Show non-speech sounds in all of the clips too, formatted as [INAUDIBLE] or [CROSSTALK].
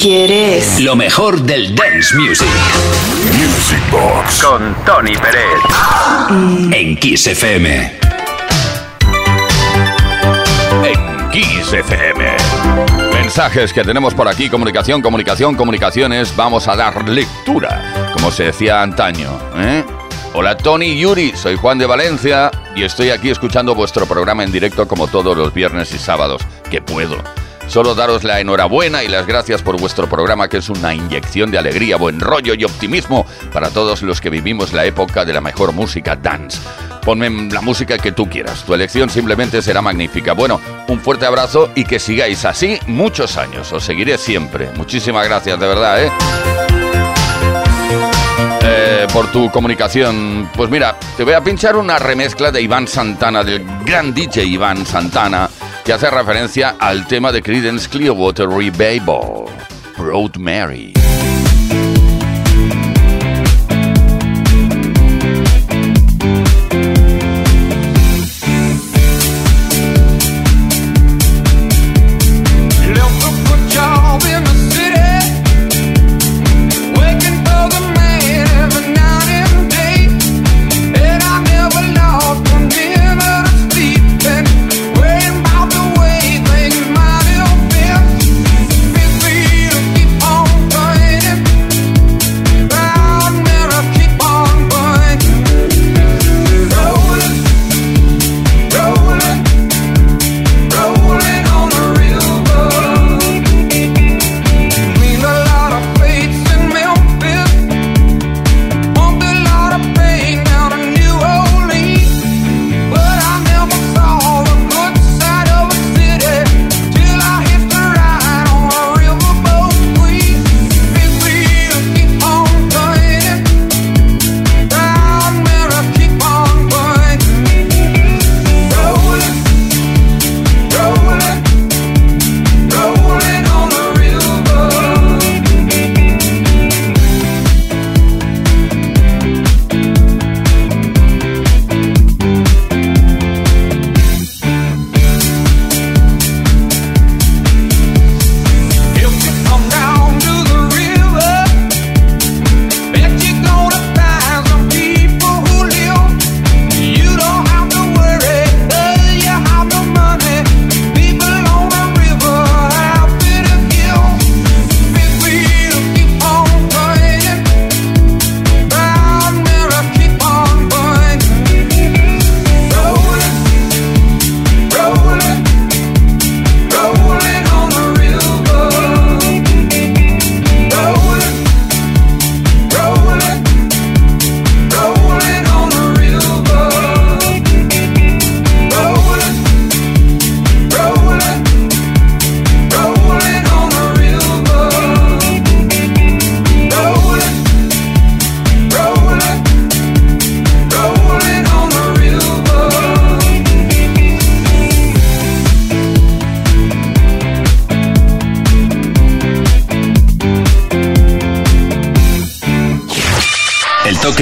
¿Quieres? Lo mejor del dance music. Music Box. Con Tony Pérez. En Kiss FM. En Kiss FM. Mensajes que tenemos por aquí, comunicación, comunicación, comunicaciones. Vamos a dar lectura, como se decía antaño. ¿eh? Hola Tony Yuri, soy Juan de Valencia y estoy aquí escuchando vuestro programa en directo como todos los viernes y sábados, que puedo. Solo daros la enhorabuena y las gracias por vuestro programa que es una inyección de alegría, buen rollo y optimismo para todos los que vivimos la época de la mejor música dance. Ponme la música que tú quieras, tu elección simplemente será magnífica. Bueno, un fuerte abrazo y que sigáis así muchos años, os seguiré siempre. Muchísimas gracias, de verdad, ¿eh? eh por tu comunicación. Pues mira, te voy a pinchar una remezcla de Iván Santana, del gran DJ Iván Santana que hace referencia al tema de Creedence Clearwater Revival, Road Mary.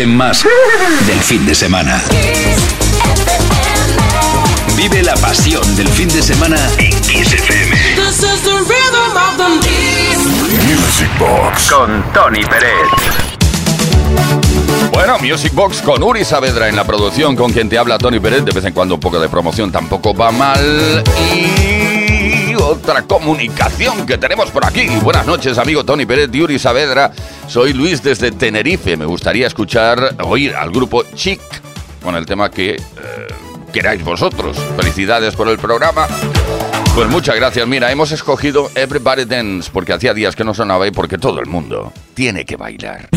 Más del fin de semana. Vive la pasión del fin de semana en Kiss FM. Music Box con Tony Pérez. Bueno, Music Box con Uri Saavedra en la producción, con quien te habla Tony Pérez. De vez en cuando un poco de promoción tampoco va mal. Y otra comunicación que tenemos por aquí. Buenas noches, amigo Tony Pérez y Uri Saavedra. Soy Luis desde Tenerife. Me gustaría escuchar, oír al grupo Chic con el tema que eh, queráis vosotros. Felicidades por el programa. Pues muchas gracias. Mira, hemos escogido Everybody Dance porque hacía días que no sonaba y porque todo el mundo tiene que bailar.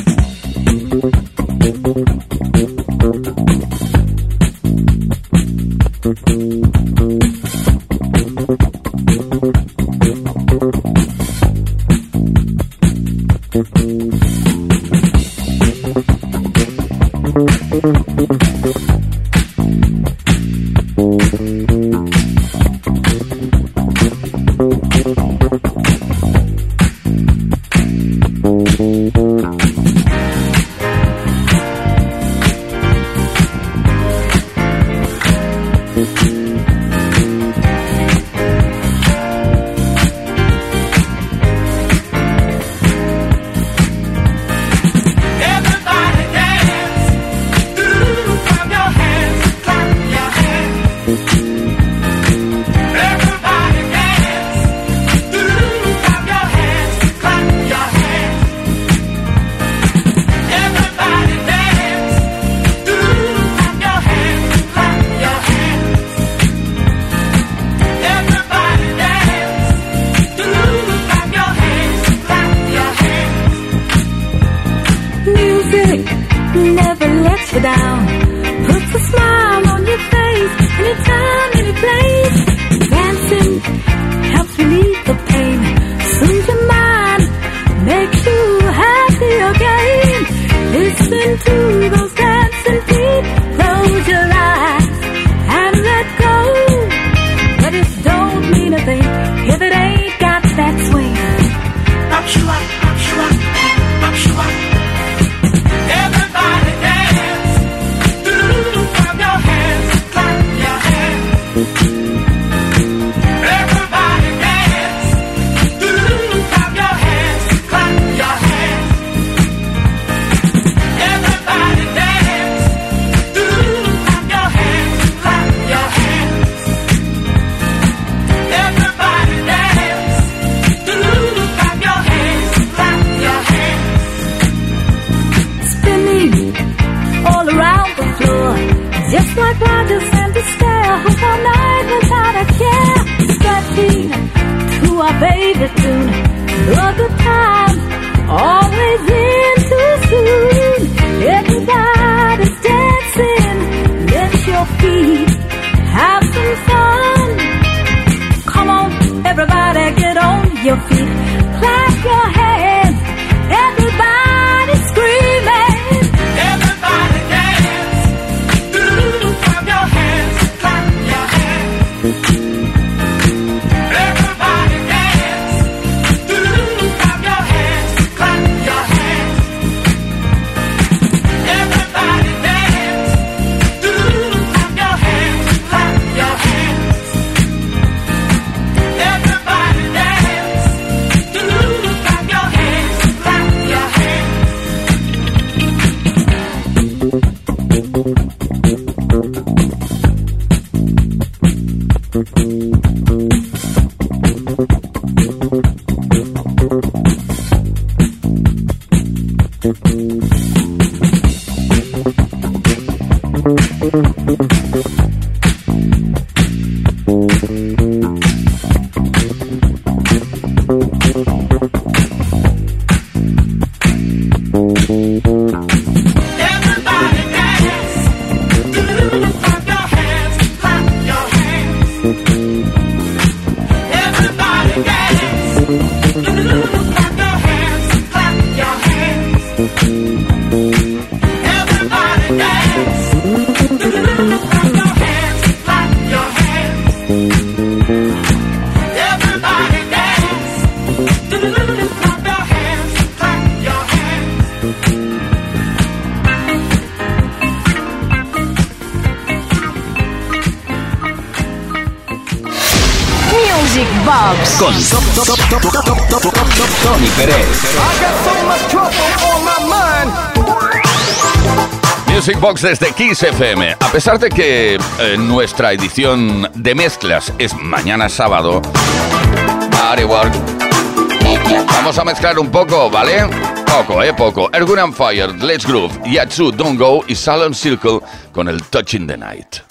stare, who's all night without a care. Stretching to our favorite tune. The good times always in too soon. Everybody's dancing, lift your feet, have some fun. Come on, everybody, get on your feet. Tony Pérez. Music Box desde Kiss FM. A pesar de que eh, nuestra edición de mezclas es mañana sábado, vamos a mezclar un poco, ¿vale? Poco, eh, poco. Ergun and Fire, Let's Groove, Yatsu, Don't Go y Salon Circle con el Touching the Night.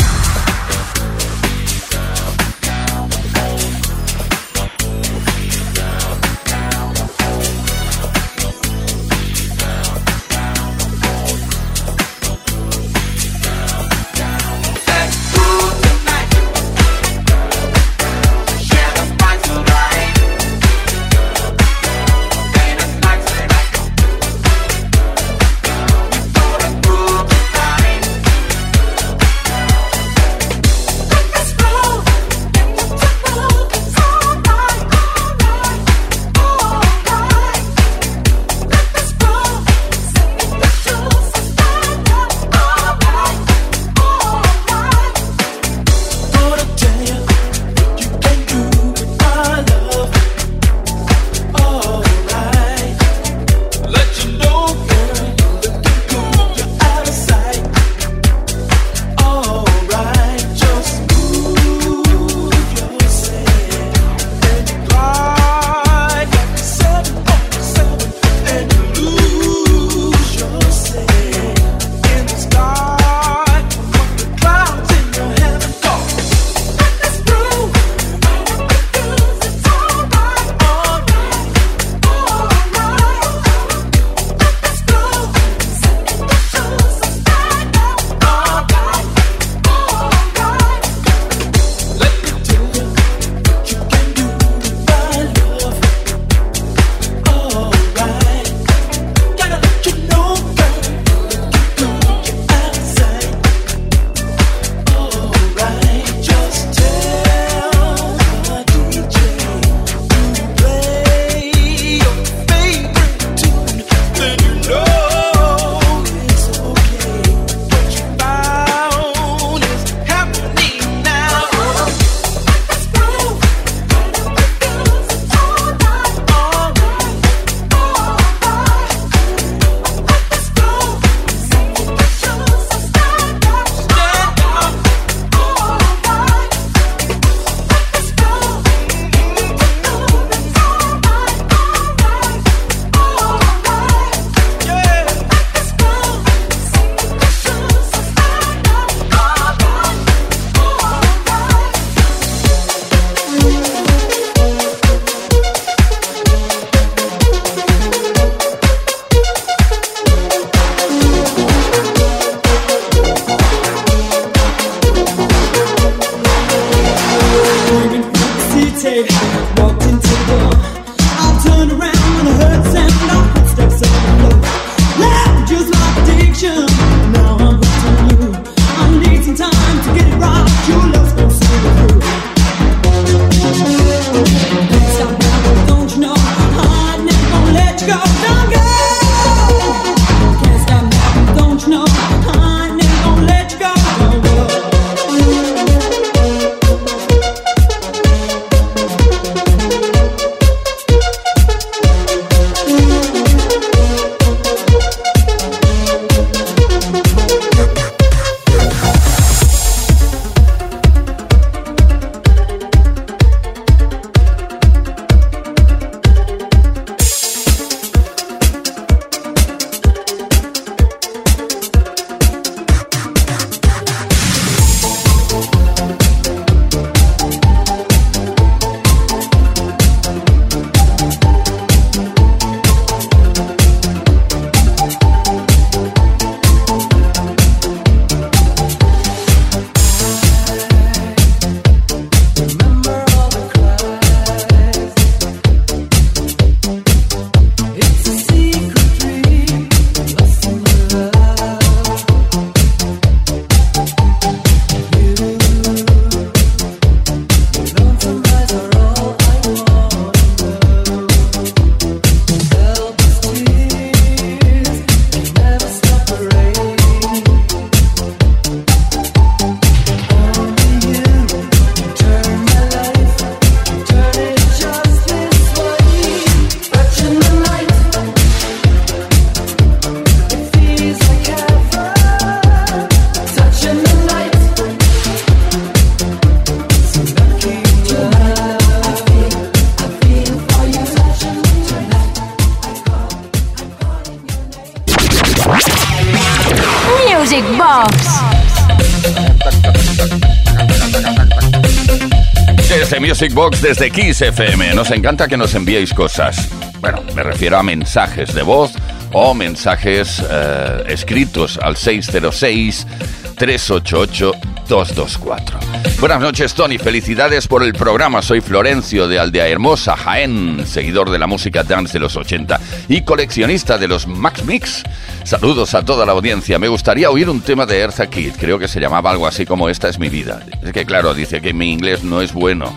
Vox desde Kiss FM. Nos encanta que nos enviéis cosas. Bueno, me refiero a mensajes de voz o mensajes eh, escritos al 606-388-224. Buenas noches, Tony. Felicidades por el programa. Soy Florencio de Aldea Hermosa, Jaén, seguidor de la música dance de los 80 y coleccionista de los Max Mix. Saludos a toda la audiencia. Me gustaría oír un tema de Eartha Kid. Creo que se llamaba algo así como Esta es mi vida. Es que, claro, dice que mi inglés no es bueno.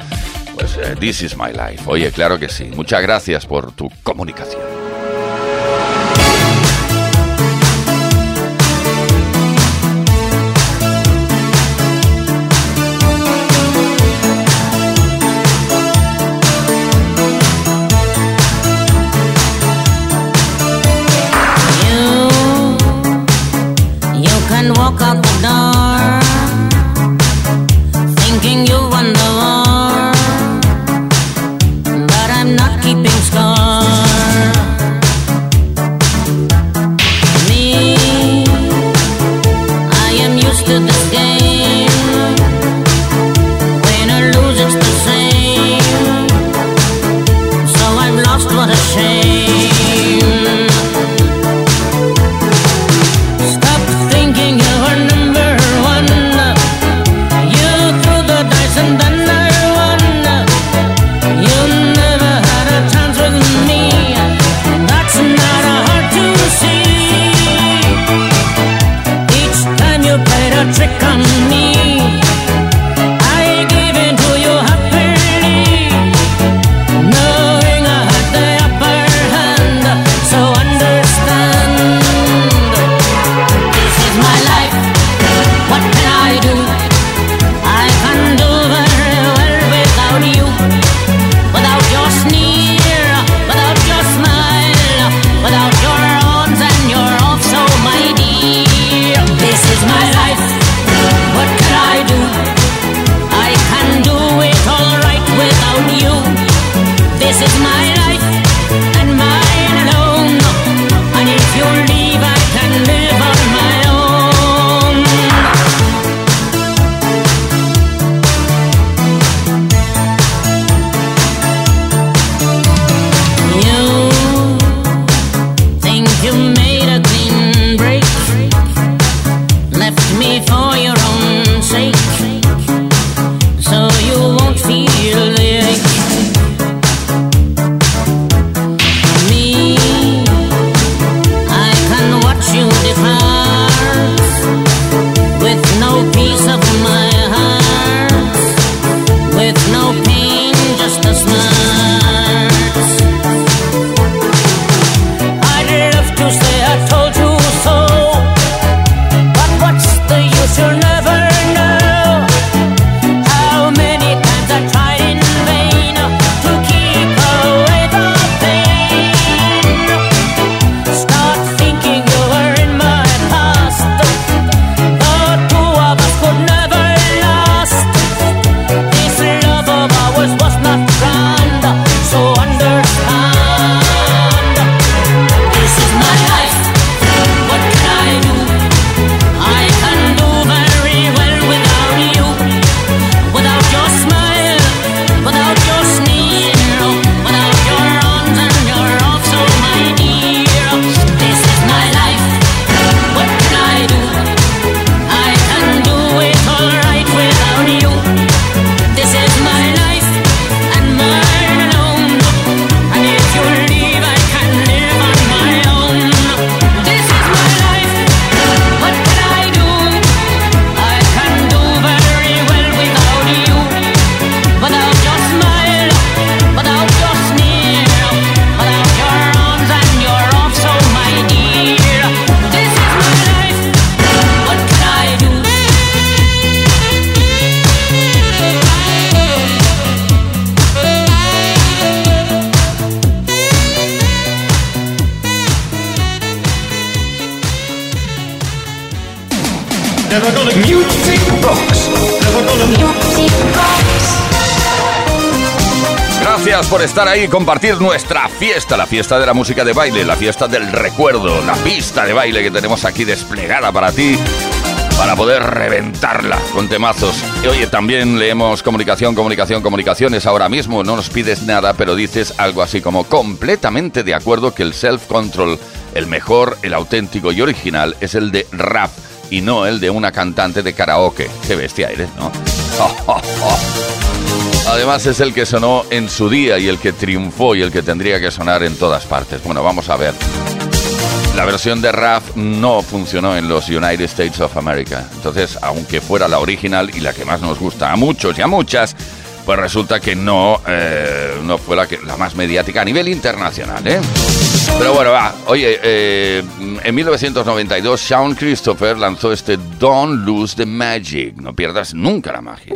Pues, eh, this is my life. Oye, claro que sí. Muchas gracias por tu comunicación. estar ahí y compartir nuestra fiesta, la fiesta de la música de baile, la fiesta del recuerdo, la pista de baile que tenemos aquí desplegada para ti, para poder reventarla con temazos. Y oye, también leemos comunicación, comunicación, comunicaciones. Ahora mismo no nos pides nada, pero dices algo así como completamente de acuerdo que el self-control, el mejor, el auténtico y original, es el de rap y no el de una cantante de karaoke. Qué bestia eres, ¿no? [LAUGHS] Oh, oh, oh. Además es el que sonó en su día y el que triunfó y el que tendría que sonar en todas partes. Bueno, vamos a ver. La versión de RAF no funcionó en los United States of America. Entonces, aunque fuera la original y la que más nos gusta a muchos y a muchas, pues resulta que no, eh, no fue la, que, la más mediática a nivel internacional. ¿eh? Pero bueno, va. Oye, eh, en 1992 Sean Christopher lanzó este Don't Lose the Magic. No pierdas nunca la magia.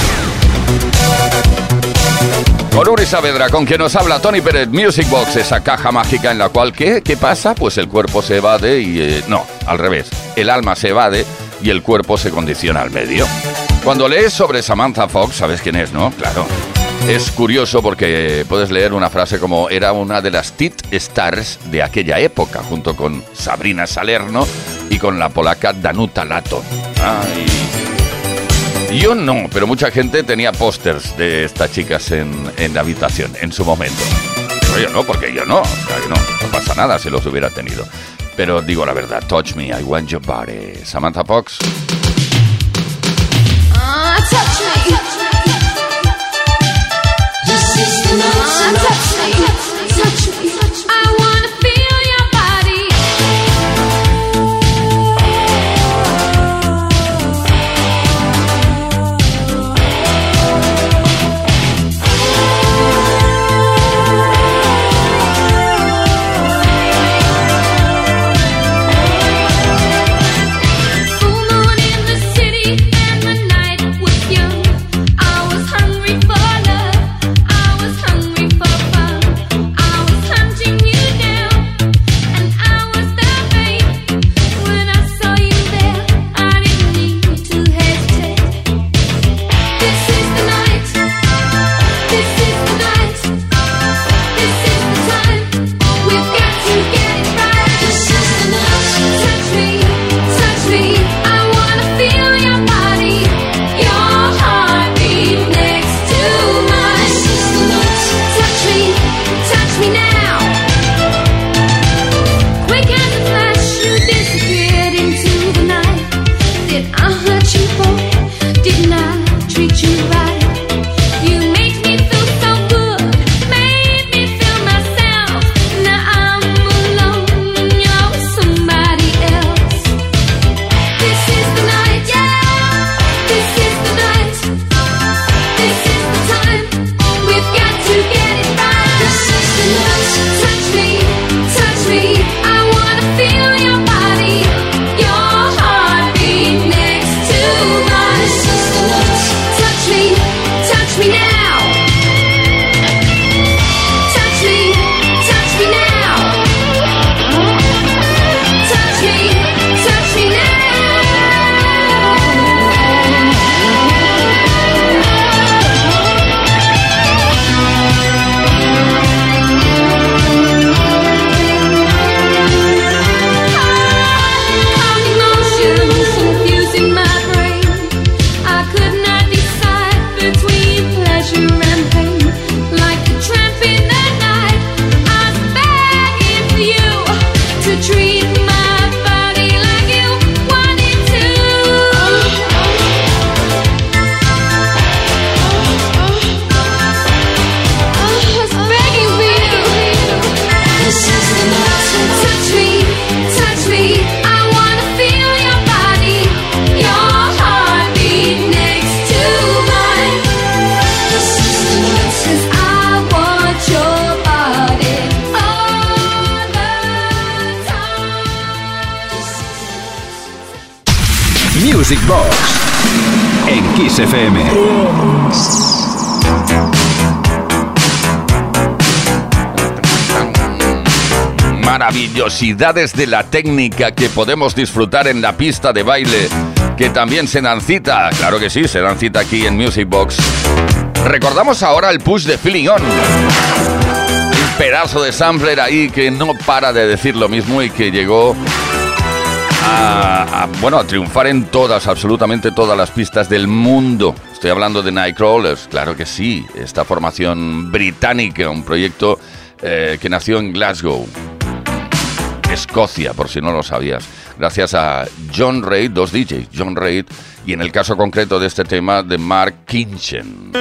Con Uri Saavedra, con quien nos habla Tony Pérez, Music Box, esa caja mágica en la cual, ¿qué, ¿Qué pasa? Pues el cuerpo se evade y... eh, no, al revés. El alma se evade y el cuerpo se condiciona al medio. Cuando lees sobre Samantha Fox, ¿sabes quién es, no? Claro. Es curioso porque puedes leer una frase como era una de las tit stars de aquella época, junto con Sabrina Salerno y con la polaca Danuta Lato. Ay, yo no, pero mucha gente tenía pósters de estas chicas en, en la habitación en su momento. Pero yo no, porque yo no. O sea, que no, no pasa nada si los hubiera tenido. Pero digo la verdad, touch me, I want your body. Samantha Fox. Ah, touch me. Touch me. Touch Maravillosidades de la técnica que podemos disfrutar en la pista de baile, que también se dan cita. Claro que sí, se dan cita aquí en Music Box. Recordamos ahora el push de Feeling On. Un pedazo de sampler ahí que no para de decir lo mismo y que llegó a, bueno, a triunfar en todas, absolutamente todas las pistas del mundo. Estoy hablando de Nightcrawlers, claro que sí, esta formación británica, un proyecto eh, que nació en Glasgow, Escocia, por si no lo sabías, gracias a John Reid, dos DJs, John Reid, y en el caso concreto de este tema, de Mark Kinchen.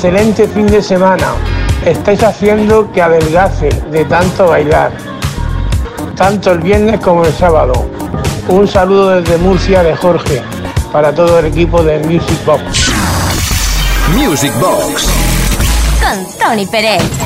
excelente fin de semana. Estáis haciendo que adelgace de tanto bailar, tanto el viernes como el sábado. Un saludo desde Murcia de Jorge para todo el equipo de Music Box. Music Box. Con Tony Pérez.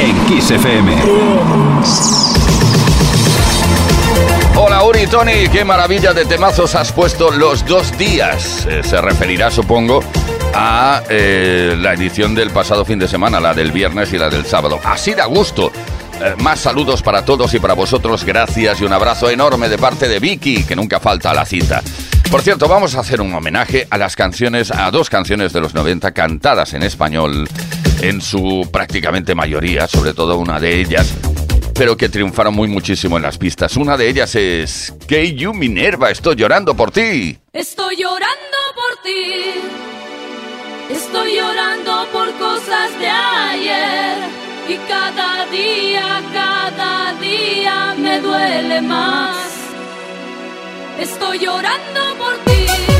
En Kiss FM. Hola Uri, Tony, qué maravilla de temazos has puesto los dos días. Eh, se referirá, supongo, a eh, la edición del pasado fin de semana, la del viernes y la del sábado. Así da gusto. Eh, más saludos para todos y para vosotros, gracias y un abrazo enorme de parte de Vicky, que nunca falta a la cita. Por cierto, vamos a hacer un homenaje a las canciones, a dos canciones de los 90 cantadas en español, en su prácticamente mayoría, sobre todo una de ellas, pero que triunfaron muy muchísimo en las pistas. Una de ellas es You Minerva, estoy llorando por ti. Estoy llorando por ti. Estoy llorando por cosas de ayer. Y cada día, cada día me duele más. Estoy llorando por ti.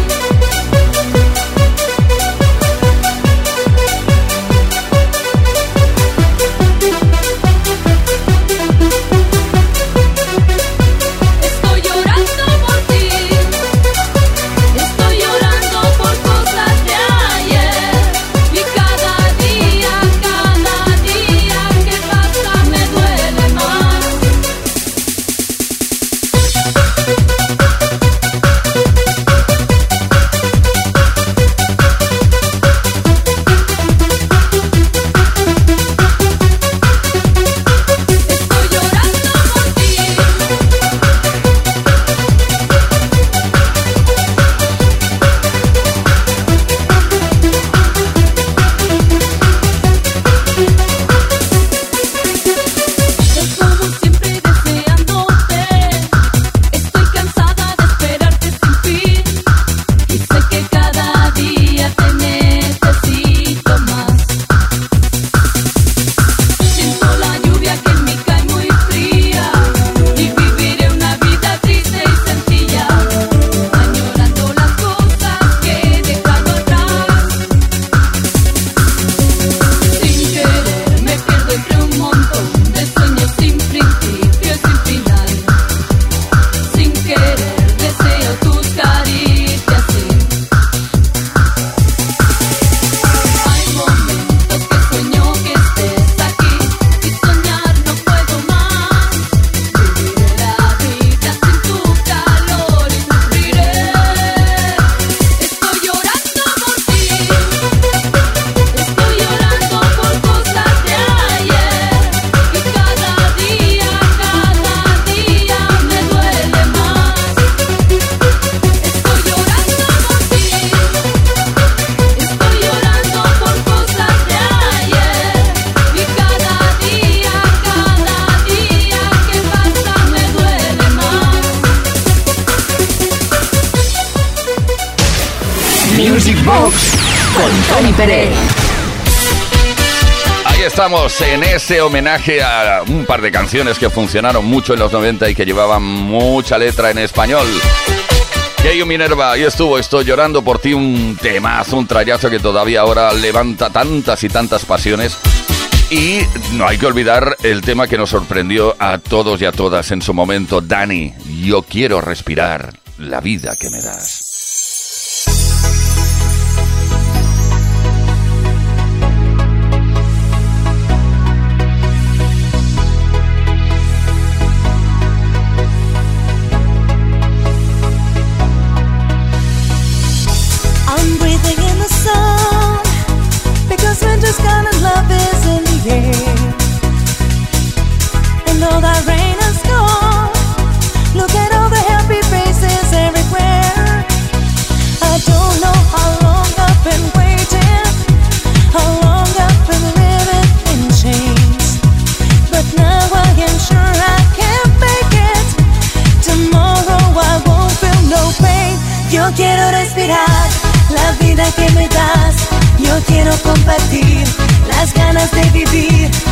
Estamos en ese homenaje a un par de canciones que funcionaron mucho en los 90 y que llevaban mucha letra en español. Keio Minerva, ahí estuvo, estoy llorando por ti, un temazo, un trayazo que todavía ahora levanta tantas y tantas pasiones. Y no hay que olvidar el tema que nos sorprendió a todos y a todas en su momento, Dani, yo quiero respirar la vida que me das. Vida que me das. Yo quiero compartir las ganas de vivir.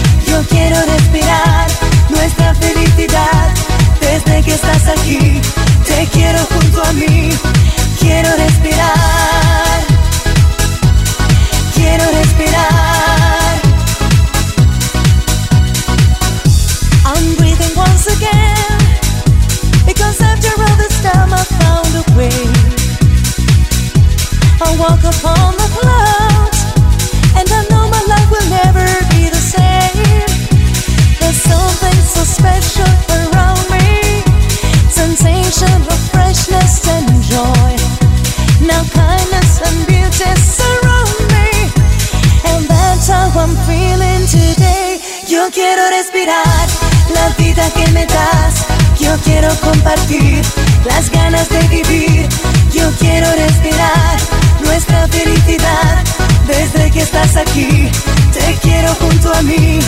Te quiero junto a mí.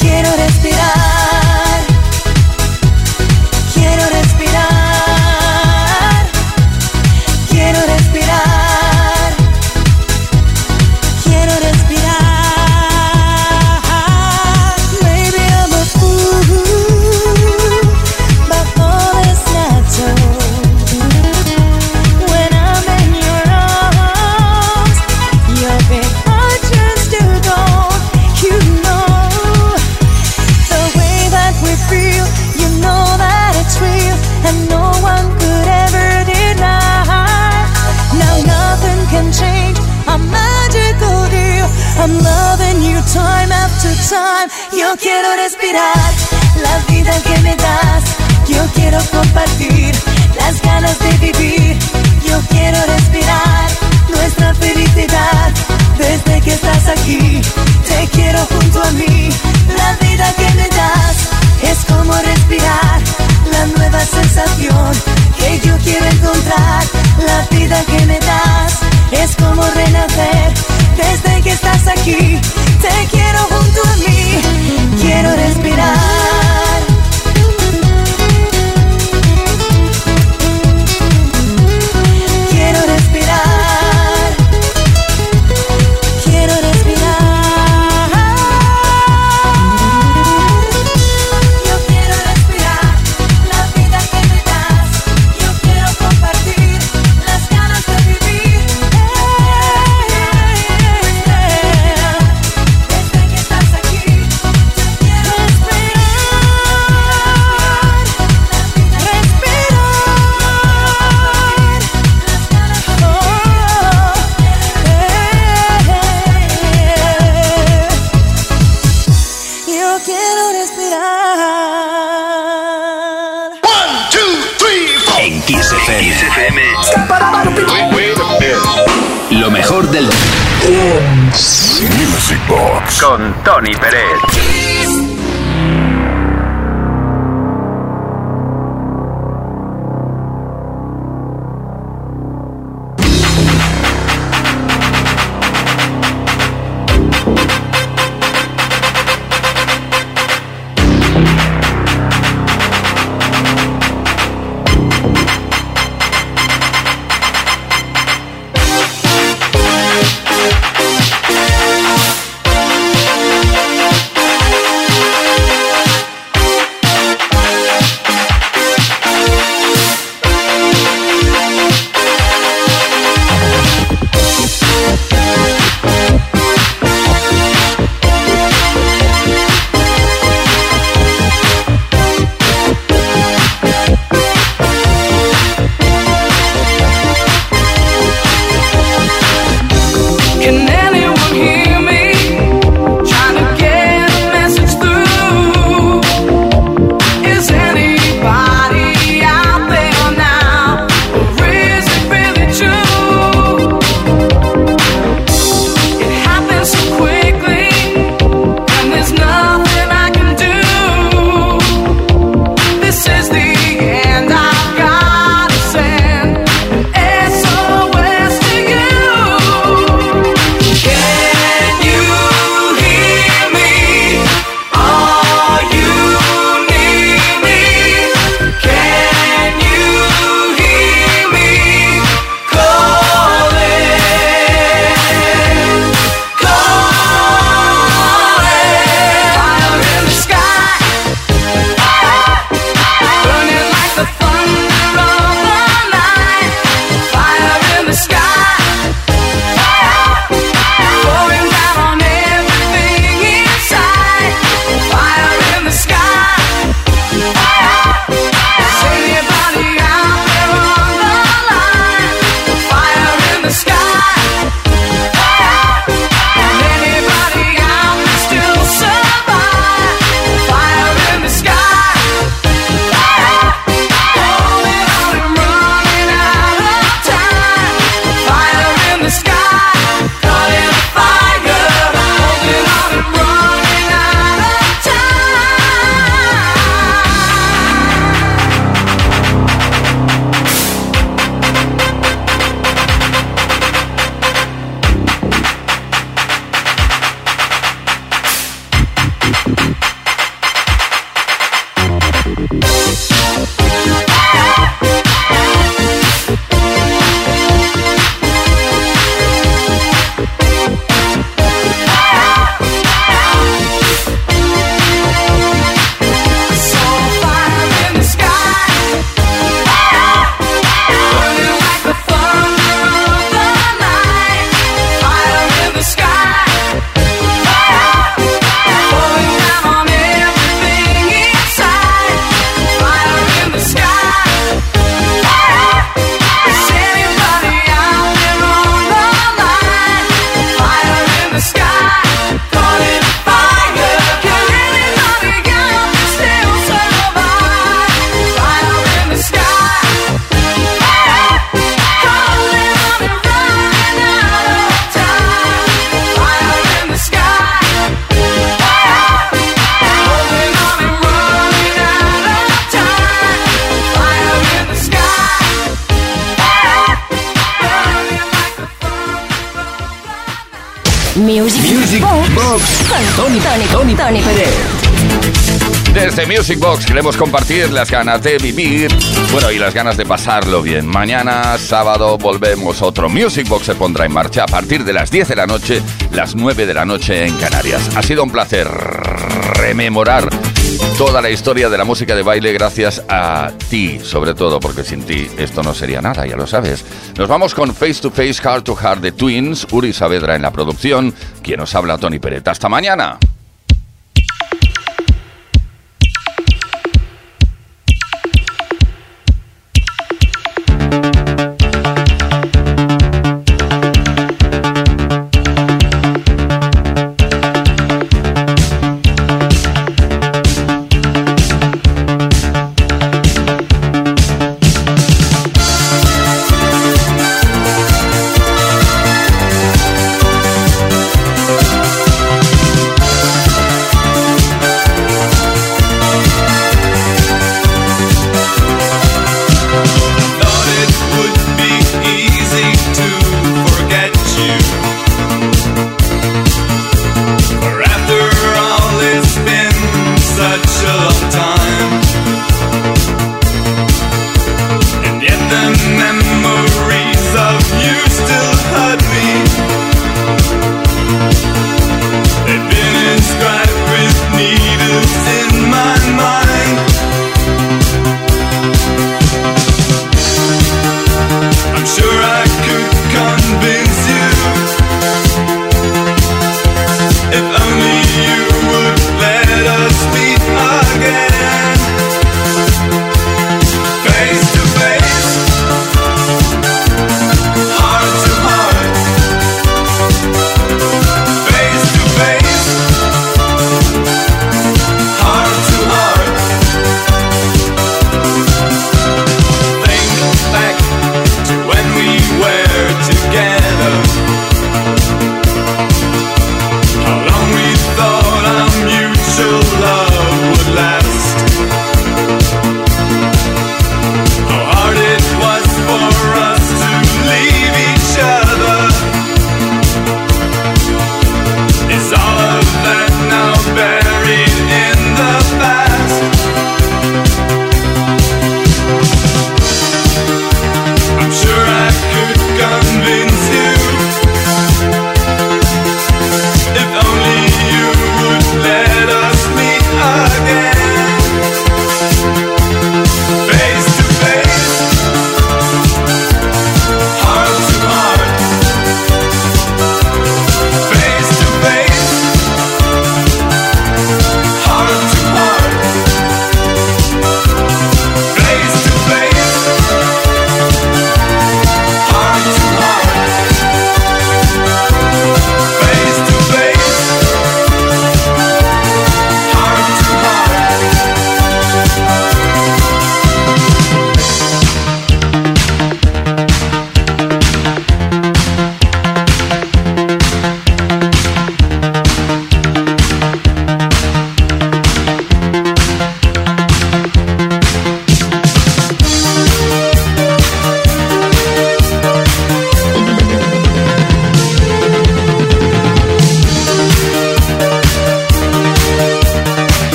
Quiero respirar. I'm loving you time after time. Yo quiero respirar la vida que me das. Yo quiero compartir las ganas de vivir. Yo quiero respirar nuestra felicidad desde que estás aquí. Te quiero junto a mí. La vida que me das es como respirar la nueva sensación que yo quiero encontrar. La vida que me das es como renacer desde que estás aquí. Te quiero junto a mí. Quiero respirar. Music Box con Tony Pérez. Box, con Tony, Tony, Tony, Tony Pérez. Desde Music Box queremos compartir las ganas de vivir, bueno, y las ganas de pasarlo bien. Mañana, sábado, volvemos. Otro Music Box se pondrá en marcha a partir de las 10 de la noche, las 9 de la noche en Canarias. Ha sido un placer rememorar toda la historia de la música de baile gracias a ti, sobre todo, porque sin ti esto no sería nada, ya lo sabes. Nos vamos con Face to Face, Heart to Heart de Twins, Uri Saavedra en la producción, quien nos habla Tony Peret. Hasta mañana.